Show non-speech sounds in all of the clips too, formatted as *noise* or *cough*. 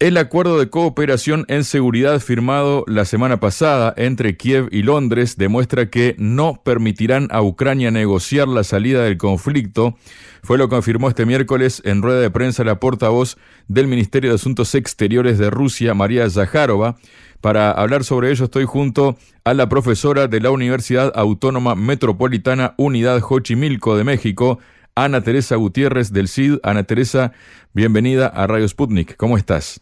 El acuerdo de cooperación en seguridad firmado la semana pasada entre Kiev y Londres demuestra que no permitirán a Ucrania negociar la salida del conflicto. Fue lo que confirmó este miércoles en rueda de prensa la portavoz del Ministerio de Asuntos Exteriores de Rusia, María Zaharova. Para hablar sobre ello estoy junto a la profesora de la Universidad Autónoma Metropolitana Unidad Xochimilco de México, Ana Teresa Gutiérrez del CID. Ana Teresa, bienvenida a Radio Sputnik. ¿Cómo estás?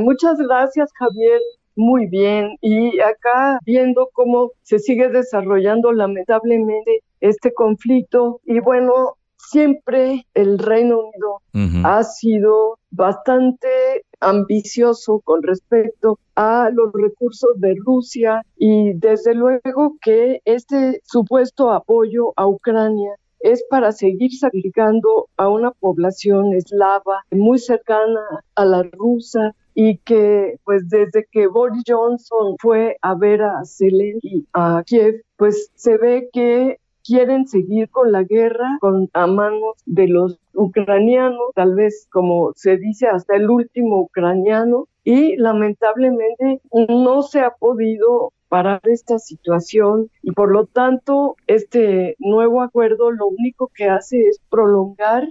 Muchas gracias, Javier. Muy bien. Y acá viendo cómo se sigue desarrollando lamentablemente este conflicto. Y bueno, siempre el Reino Unido ha sido bastante ambicioso con respecto a los recursos de Rusia y desde luego que este supuesto apoyo a Ucrania es para seguir sacrificando a una población eslava muy cercana a la rusa y que pues desde que Boris Johnson fue a ver a Zelensky a Kiev, pues se ve que quieren seguir con la guerra con a manos de los ucranianos, tal vez como se dice hasta el último ucraniano. Y lamentablemente no se ha podido parar esta situación y por lo tanto este nuevo acuerdo lo único que hace es prolongar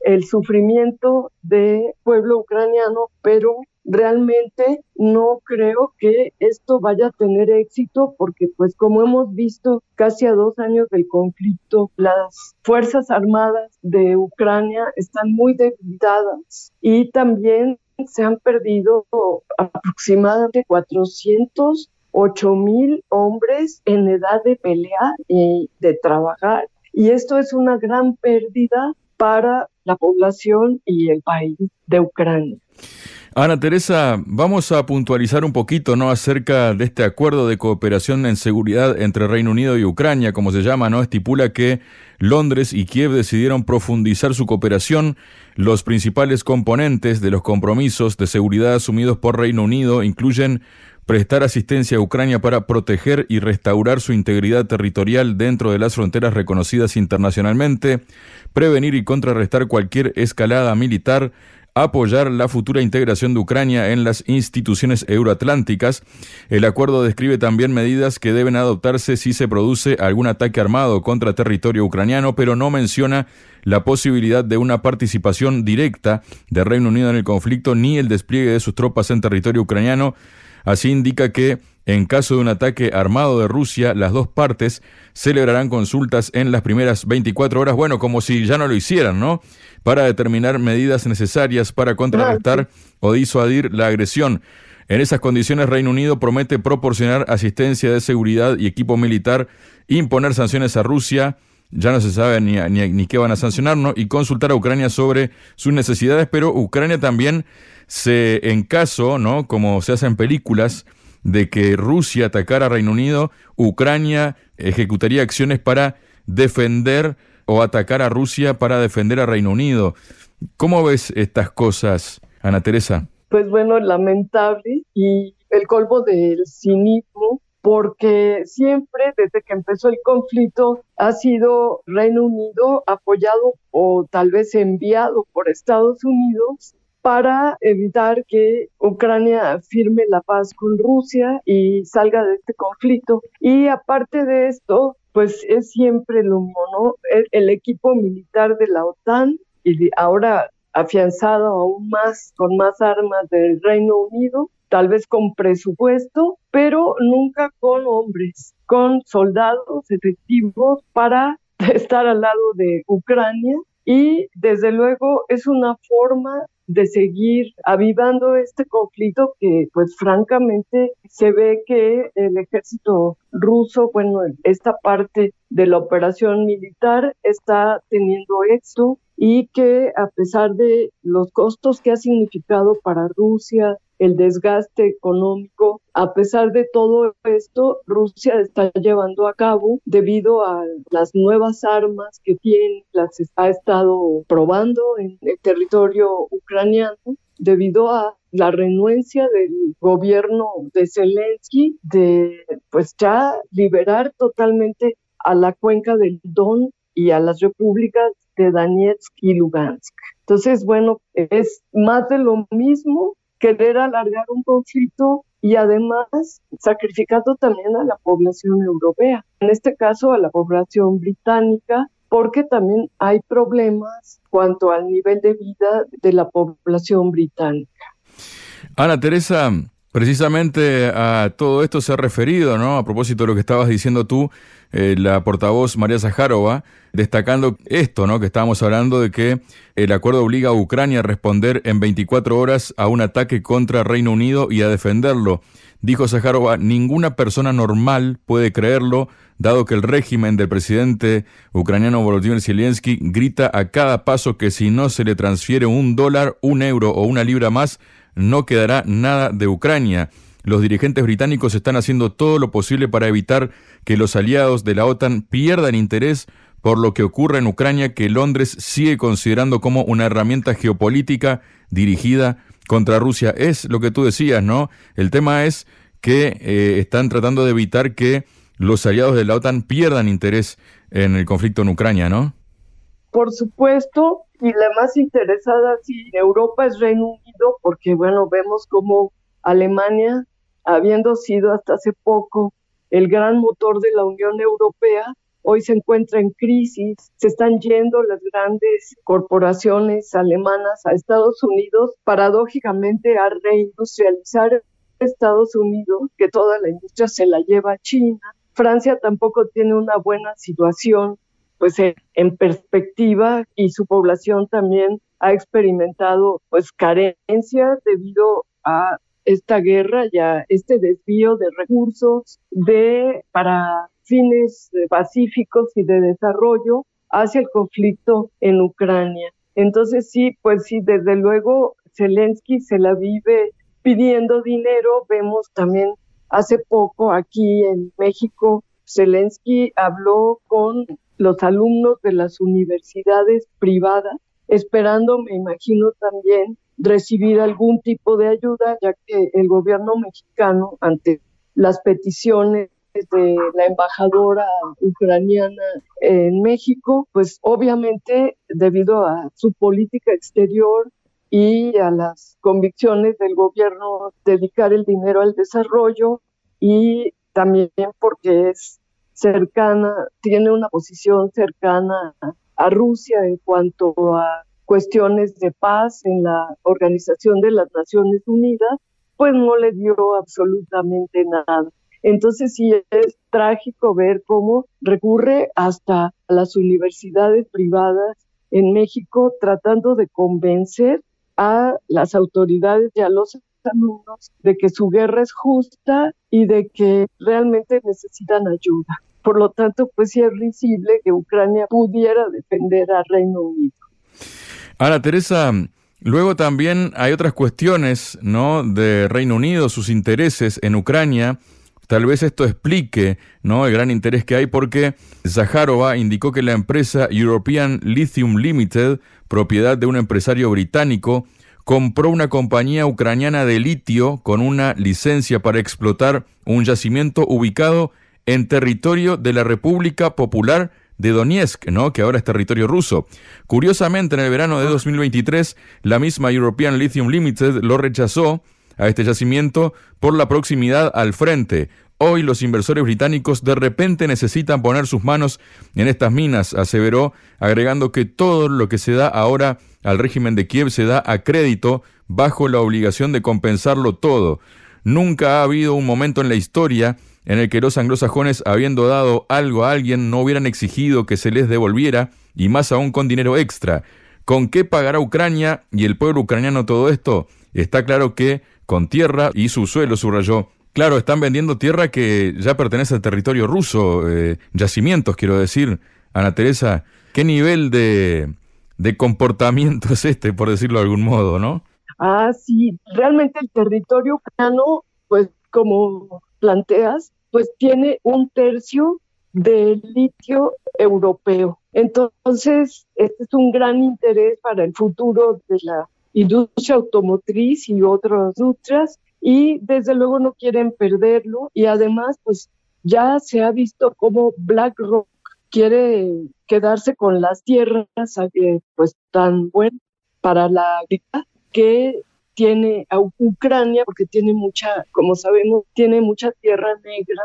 el sufrimiento del pueblo ucraniano, pero realmente no creo que esto vaya a tener éxito porque pues como hemos visto casi a dos años del conflicto, las Fuerzas Armadas de Ucrania están muy debilitadas y también se han perdido aproximadamente 408 mil hombres en edad de pelear y de trabajar. Y esto es una gran pérdida para la población y el país de Ucrania. Ana Teresa, vamos a puntualizar un poquito ¿no? acerca de este acuerdo de cooperación en seguridad entre Reino Unido y Ucrania, como se llama, ¿no? Estipula que Londres y Kiev decidieron profundizar su cooperación. Los principales componentes de los compromisos de seguridad asumidos por Reino Unido incluyen prestar asistencia a Ucrania para proteger y restaurar su integridad territorial dentro de las fronteras reconocidas internacionalmente, prevenir y contrarrestar cualquier escalada militar, apoyar la futura integración de Ucrania en las instituciones euroatlánticas. El acuerdo describe también medidas que deben adoptarse si se produce algún ataque armado contra territorio ucraniano, pero no menciona la posibilidad de una participación directa de Reino Unido en el conflicto ni el despliegue de sus tropas en territorio ucraniano. Así indica que en caso de un ataque armado de Rusia, las dos partes celebrarán consultas en las primeras 24 horas, bueno, como si ya no lo hicieran, ¿no? Para determinar medidas necesarias para contrarrestar o disuadir la agresión. En esas condiciones, Reino Unido promete proporcionar asistencia de seguridad y equipo militar, imponer sanciones a Rusia, ya no se sabe ni, ni, qué van a sancionar, ¿no? y consultar a Ucrania sobre sus necesidades, pero Ucrania también se, en caso, ¿no? Como se hace en películas, de que Rusia atacara a Reino Unido, Ucrania ejecutaría acciones para defender o atacar a Rusia para defender a Reino Unido. ¿Cómo ves estas cosas, Ana Teresa? Pues bueno, lamentable y el colmo del cinismo, porque siempre desde que empezó el conflicto ha sido Reino Unido apoyado o tal vez enviado por Estados Unidos para evitar que Ucrania firme la paz con Rusia y salga de este conflicto. Y aparte de esto, pues es siempre ¿no? El, equipo militar de la OTAN y ahora afianzado aún más con más armas del Reino Unido, tal vez con presupuesto, pero nunca con hombres, con soldados efectivos para *laughs* estar al lado de Ucrania y desde luego es una forma de seguir avivando este conflicto que pues francamente se ve que el ejército ruso, bueno, esta parte de la operación militar está teniendo éxito y que a pesar de los costos que ha significado para Rusia el desgaste económico. A pesar de todo esto, Rusia está llevando a cabo debido a las nuevas armas que tiene, las ha estado probando en el territorio ucraniano debido a la renuencia del gobierno de Zelensky de pues ya liberar totalmente a la cuenca del Don y a las repúblicas de Donetsk y Lugansk. Entonces, bueno, es más de lo mismo querer alargar un conflicto y además sacrificando también a la población europea, en este caso a la población británica, porque también hay problemas cuanto al nivel de vida de la población británica. Ana Teresa, precisamente a todo esto se ha referido, ¿no? A propósito de lo que estabas diciendo tú, eh, la portavoz María Zaharova, destacando esto, ¿no? Que estábamos hablando de que el acuerdo obliga a Ucrania a responder en 24 horas a un ataque contra Reino Unido y a defenderlo. Dijo Zaharova, ninguna persona normal puede creerlo, dado que el régimen del presidente ucraniano Volodymyr Zelensky grita a cada paso que si no se le transfiere un dólar, un euro o una libra más, no quedará nada de Ucrania. Los dirigentes británicos están haciendo todo lo posible para evitar que los aliados de la OTAN pierdan interés por lo que ocurre en Ucrania que Londres sigue considerando como una herramienta geopolítica dirigida contra Rusia. Es lo que tú decías, ¿no? El tema es que eh, están tratando de evitar que los aliados de la OTAN pierdan interés en el conflicto en Ucrania, ¿no? Por supuesto, y la más interesada sí Europa es Reino Unido, porque bueno, vemos como Alemania, habiendo sido hasta hace poco el gran motor de la Unión Europea, hoy se encuentra en crisis, se están yendo las grandes corporaciones alemanas a Estados Unidos, paradójicamente a reindustrializar Estados Unidos, que toda la industria se la lleva a China. Francia tampoco tiene una buena situación pues en perspectiva y su población también ha experimentado pues carencias debido a esta guerra y a este desvío de recursos de para fines pacíficos y de desarrollo hacia el conflicto en Ucrania. Entonces sí, pues sí, desde luego Zelensky se la vive pidiendo dinero. Vemos también hace poco aquí en México, Zelensky habló con los alumnos de las universidades privadas, esperando, me imagino también, recibir algún tipo de ayuda, ya que el gobierno mexicano, ante las peticiones de la embajadora ucraniana en México, pues obviamente debido a su política exterior y a las convicciones del gobierno dedicar el dinero al desarrollo y también porque es cercana, tiene una posición cercana a Rusia en cuanto a cuestiones de paz en la Organización de las Naciones Unidas, pues no le dio absolutamente nada. Entonces sí es trágico ver cómo recurre hasta las universidades privadas en México tratando de convencer a las autoridades y a los alumnos de que su guerra es justa y de que realmente necesitan ayuda. Por lo tanto, pues sí es risible que Ucrania pudiera defender al Reino Unido. Ahora, Teresa, luego también hay otras cuestiones, ¿no? De Reino Unido, sus intereses en Ucrania. Tal vez esto explique ¿no? el gran interés que hay porque Zaharova indicó que la empresa European Lithium Limited, propiedad de un empresario británico, compró una compañía ucraniana de litio con una licencia para explotar un yacimiento ubicado en territorio de la República Popular de Donetsk, ¿no? que ahora es territorio ruso. Curiosamente, en el verano de 2023, la misma European Lithium Limited lo rechazó a este yacimiento por la proximidad al frente. Hoy los inversores británicos de repente necesitan poner sus manos en estas minas, aseveró, agregando que todo lo que se da ahora al régimen de Kiev se da a crédito bajo la obligación de compensarlo todo. Nunca ha habido un momento en la historia en el que los anglosajones, habiendo dado algo a alguien, no hubieran exigido que se les devolviera, y más aún con dinero extra. ¿Con qué pagará Ucrania y el pueblo ucraniano todo esto? Está claro que con tierra y su suelo, subrayó. Claro, están vendiendo tierra que ya pertenece al territorio ruso, eh, yacimientos, quiero decir. Ana Teresa, ¿qué nivel de, de comportamiento *laughs* es este, por decirlo de algún modo, no? Ah, sí, realmente el territorio ucraniano, pues como planteas, pues tiene un tercio del litio europeo. Entonces, este es un gran interés para el futuro de la industria automotriz y otras industrias y desde luego no quieren perderlo y además pues ya se ha visto como BlackRock quiere quedarse con las tierras eh, pues tan buenas para la agricultura que tiene a Ucrania porque tiene mucha, como sabemos, tiene mucha tierra negra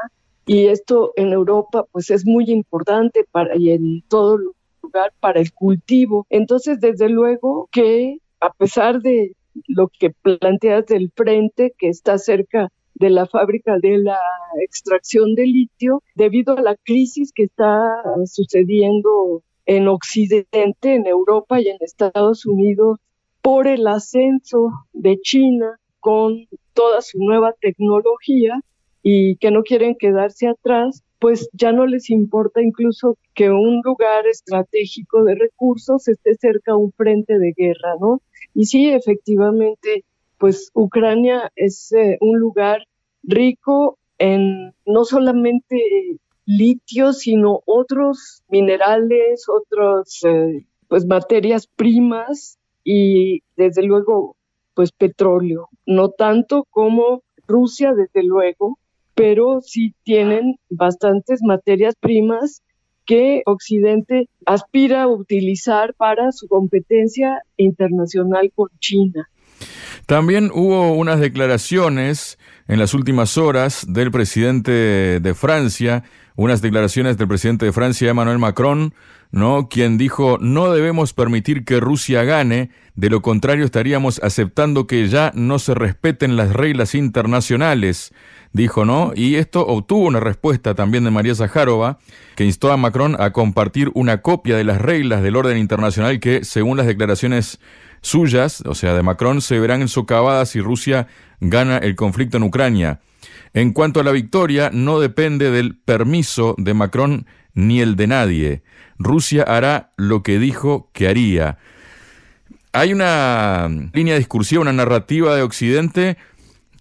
y esto en Europa pues es muy importante para y en todo lugar para el cultivo. Entonces, desde luego que a pesar de lo que planteas del frente que está cerca de la fábrica de la extracción de litio, debido a la crisis que está sucediendo en Occidente, en Europa y en Estados Unidos, por el ascenso de China con toda su nueva tecnología y que no quieren quedarse atrás, pues ya no les importa incluso que un lugar estratégico de recursos esté cerca a un frente de guerra, ¿no? Y sí, efectivamente, pues Ucrania es eh, un lugar rico en no solamente litio, sino otros minerales, otras eh, pues materias primas y desde luego pues petróleo, no tanto como Rusia desde luego, pero sí tienen bastantes materias primas que Occidente aspira a utilizar para su competencia internacional con China. También hubo unas declaraciones en las últimas horas del presidente de Francia, unas declaraciones del presidente de Francia, Emmanuel Macron, ¿no? quien dijo no debemos permitir que Rusia gane, de lo contrario estaríamos aceptando que ya no se respeten las reglas internacionales dijo no, y esto obtuvo una respuesta también de María Zaharova, que instó a Macron a compartir una copia de las reglas del orden internacional que, según las declaraciones suyas, o sea, de Macron, se verán socavadas si Rusia gana el conflicto en Ucrania. En cuanto a la victoria, no depende del permiso de Macron ni el de nadie. Rusia hará lo que dijo que haría. Hay una línea discursiva, una narrativa de Occidente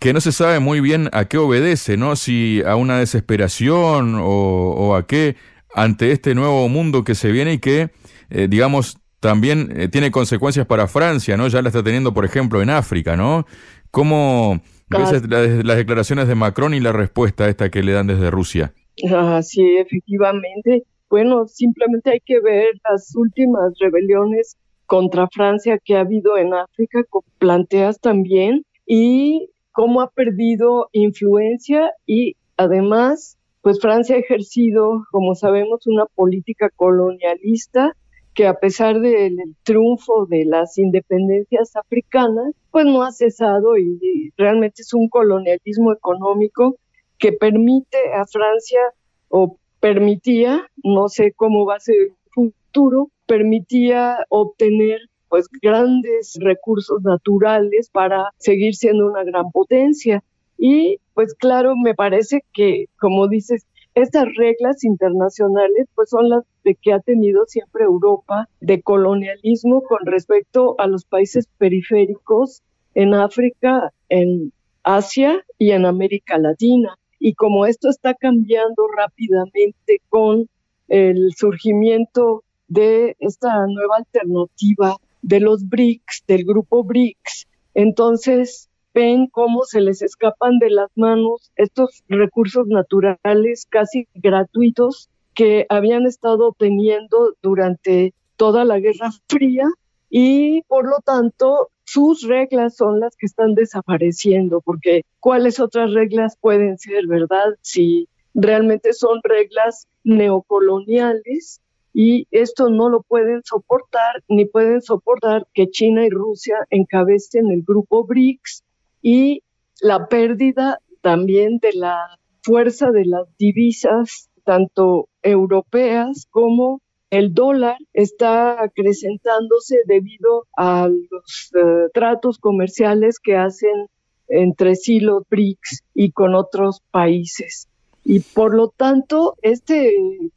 que no se sabe muy bien a qué obedece, ¿no? Si a una desesperación o, a qué ante este nuevo mundo que se viene y que, eh, digamos, también eh, tiene consecuencias para Francia, ¿no? Ya la está teniendo, por ejemplo, en África, ¿no? ¿Cómo ves las, declaraciones de Macron y la respuesta esta que le dan desde Rusia? Ah, sí, efectivamente. Bueno, simplemente hay que ver las últimas rebeliones contra Francia que ha habido en África, planteas también, y cómo ha perdido influencia y además, pues Francia ha ejercido, como sabemos, una política colonialista que a pesar del triunfo de las independencias africanas, pues no ha cesado y, realmente es un colonialismo económico que permite a Francia o permitía, no sé cómo va a ser el futuro, permitía obtener pues grandes recursos naturales para seguir siendo una gran potencia. Y pues claro, me parece que, como dices, estas reglas internacionales pues son las de que ha tenido siempre Europa de colonialismo con respecto a los países periféricos en África, en Asia y en América Latina. Y como esto está cambiando rápidamente con el surgimiento de esta nueva alternativa de los BRICS, del grupo BRICS. Entonces, ven cómo se les escapan de las manos estos recursos naturales casi gratuitos que habían estado obteniendo durante toda la Guerra Fría y por lo tanto sus reglas son las que están desapareciendo, porque ¿cuáles otras reglas pueden ser, verdad? Si realmente son reglas neocoloniales y esto no lo pueden soportar ni pueden soportar que China y Rusia encabecen el grupo BRICS y la pérdida también de la fuerza de las divisas tanto europeas como el dólar está acrecentándose debido a los eh, tratos comerciales que hacen entre sí los BRICS y con otros países. Y por lo tanto, este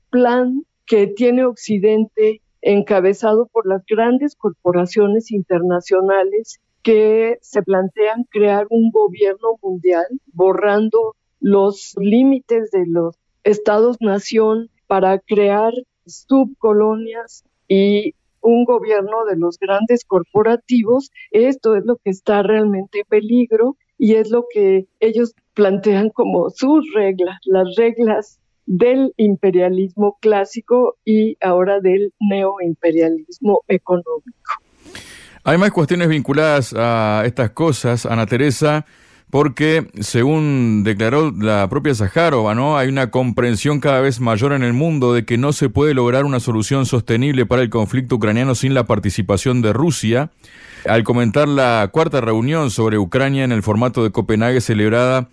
plan que tiene Occidente encabezado por las grandes corporaciones internacionales que se plantean crear un gobierno mundial borrando los límites de los estados-nación para crear subcolonias y un gobierno de los grandes corporativos. Esto es lo que está realmente en peligro y es lo que ellos plantean como sus reglas, las reglas del imperialismo clásico y ahora del neoimperialismo económico. Hay más cuestiones vinculadas a estas cosas, Ana Teresa, porque según declaró la propia Sájarova, ¿no? Hay una comprensión cada vez mayor en el mundo de que no se puede lograr una solución sostenible para el conflicto ucraniano sin la participación de Rusia. Al comentar la cuarta reunión sobre Ucrania en el formato de Copenhague celebrada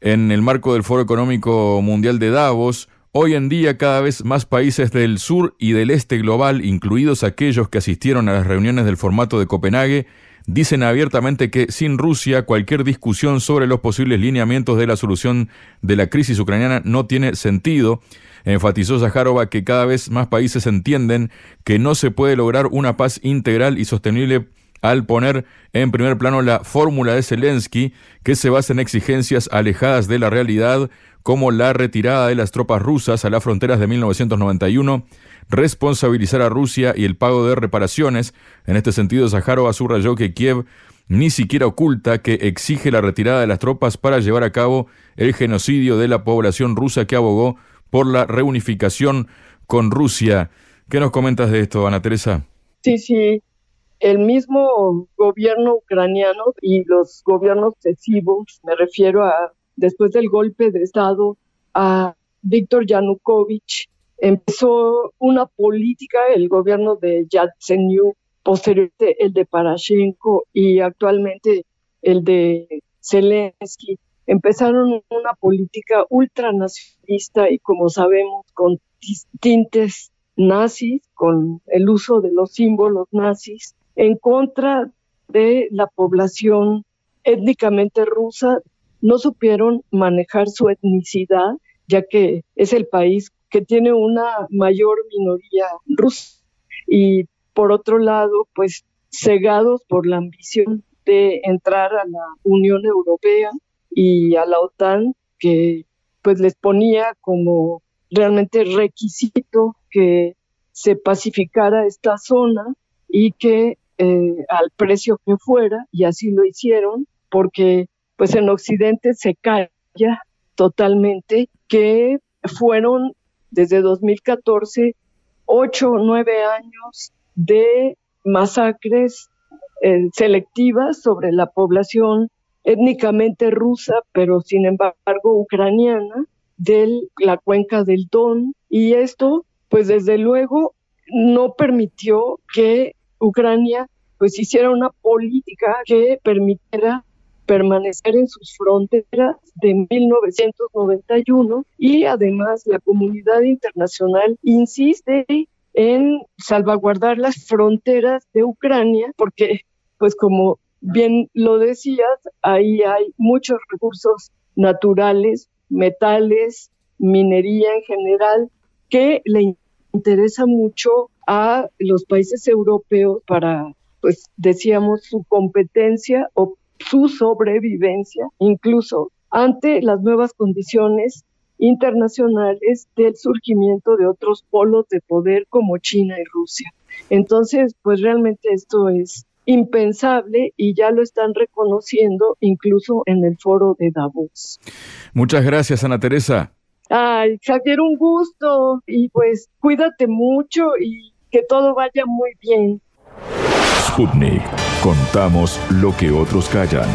en el marco del Foro Económico Mundial de Davos, hoy en día cada vez más países del sur y del este global, incluidos aquellos que asistieron a las reuniones del formato de Copenhague, dicen abiertamente que sin Rusia cualquier discusión sobre los posibles lineamientos de la solución de la crisis ucraniana no tiene sentido. Enfatizó Zaharova que cada vez más países entienden que no se puede lograr una paz integral y sostenible al poner en primer plano la fórmula de Zelensky, que se basa en exigencias alejadas de la realidad, como la retirada de las tropas rusas a las fronteras de 1991, responsabilizar a Rusia y el pago de reparaciones. En este sentido, Zaharova subrayó que Kiev ni siquiera oculta que exige la retirada de las tropas para llevar a cabo el genocidio de la población rusa que abogó por la reunificación con Rusia. ¿Qué nos comentas de esto, Ana Teresa? Sí, sí, el mismo gobierno ucraniano y los gobiernos sucesivos, me refiero a después del golpe de Estado a Víctor Yanukovych, empezó una política, el gobierno de Yatsenyuk, posteriormente el de Parashenko y actualmente el de Zelensky, empezaron una política ultranacionalista y como sabemos con tintes nazis, con el uso de los símbolos nazis, en contra de la población étnicamente rusa. No supieron manejar su etnicidad, ya que es el país que tiene una mayor minoría rusa. Y por otro lado, pues cegados por la ambición de entrar a la Unión Europea y a la OTAN, que pues les ponía como realmente requisito que se pacificara esta zona y que eh, al precio que fuera y así lo hicieron porque pues en Occidente se calla totalmente que fueron desde 2014 ocho o nueve años de masacres eh, selectivas sobre la población étnicamente rusa, pero sin embargo ucraniana, de la cuenca del Don. Y esto, pues desde luego, no permitió que Ucrania pues hiciera una política que permitiera permanecer en sus fronteras de 1991 y además la comunidad internacional insiste en salvaguardar las fronteras de Ucrania porque pues como bien lo decías, ahí hay muchos recursos naturales, metales, minería en general, que le interesa mucho a los países europeos para, pues decíamos, su competencia o su sobrevivencia, incluso ante las nuevas condiciones internacionales del surgimiento de otros polos de poder como China y Rusia. Entonces, pues realmente esto es impensable y ya lo están reconociendo incluso en el foro de Davos. Muchas gracias, Ana Teresa. Ay, Javier, un gusto y pues cuídate mucho y que todo vaya muy bien. Sputnik. Contamos lo que otros callan.